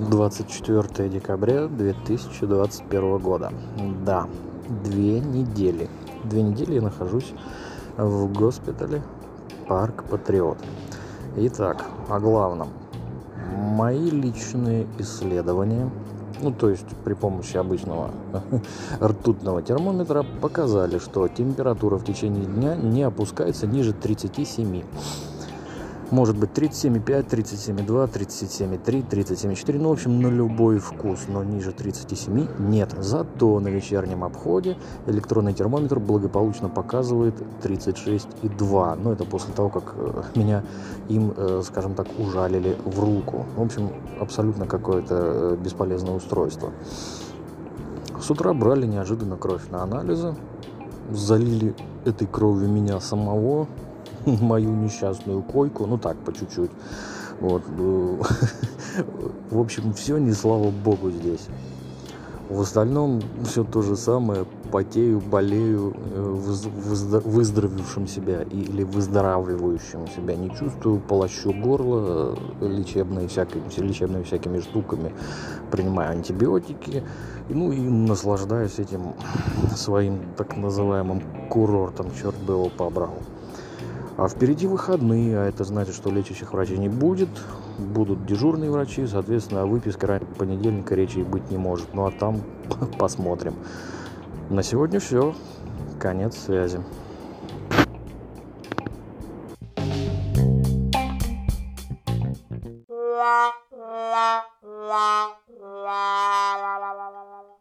24 декабря 2021 года. Да, две недели. Две недели я нахожусь в госпитале Парк Патриот. Итак, о главном. Мои личные исследования, ну то есть при помощи обычного ртутного термометра, показали, что температура в течение дня не опускается ниже 37 может быть 37,5, 37,2, 37,3, 37,4, ну, в общем, на любой вкус, но ниже 37 нет. Зато на вечернем обходе электронный термометр благополучно показывает 36,2. Но это после того, как э, меня им, э, скажем так, ужалили в руку. В общем, абсолютно какое-то э, бесполезное устройство. С утра брали неожиданно кровь на анализы, залили этой кровью меня самого, мою несчастную койку, ну так, по чуть-чуть. Вот. В общем, все не слава богу здесь. В остальном все то же самое. Потею, болею, э, выздоровевшим себя или выздоравливающим себя не чувствую, полощу горло э, лечебные всякими, лечебными всякими штуками, принимаю антибиотики, ну и наслаждаюсь этим своим так называемым курортом, черт бы его побрал. А впереди выходные, а это значит, что лечащих врачей не будет, будут дежурные врачи, соответственно, а выписка выписке понедельника речи быть не может. Ну а там посмотрим. На сегодня все. Конец связи. la la la la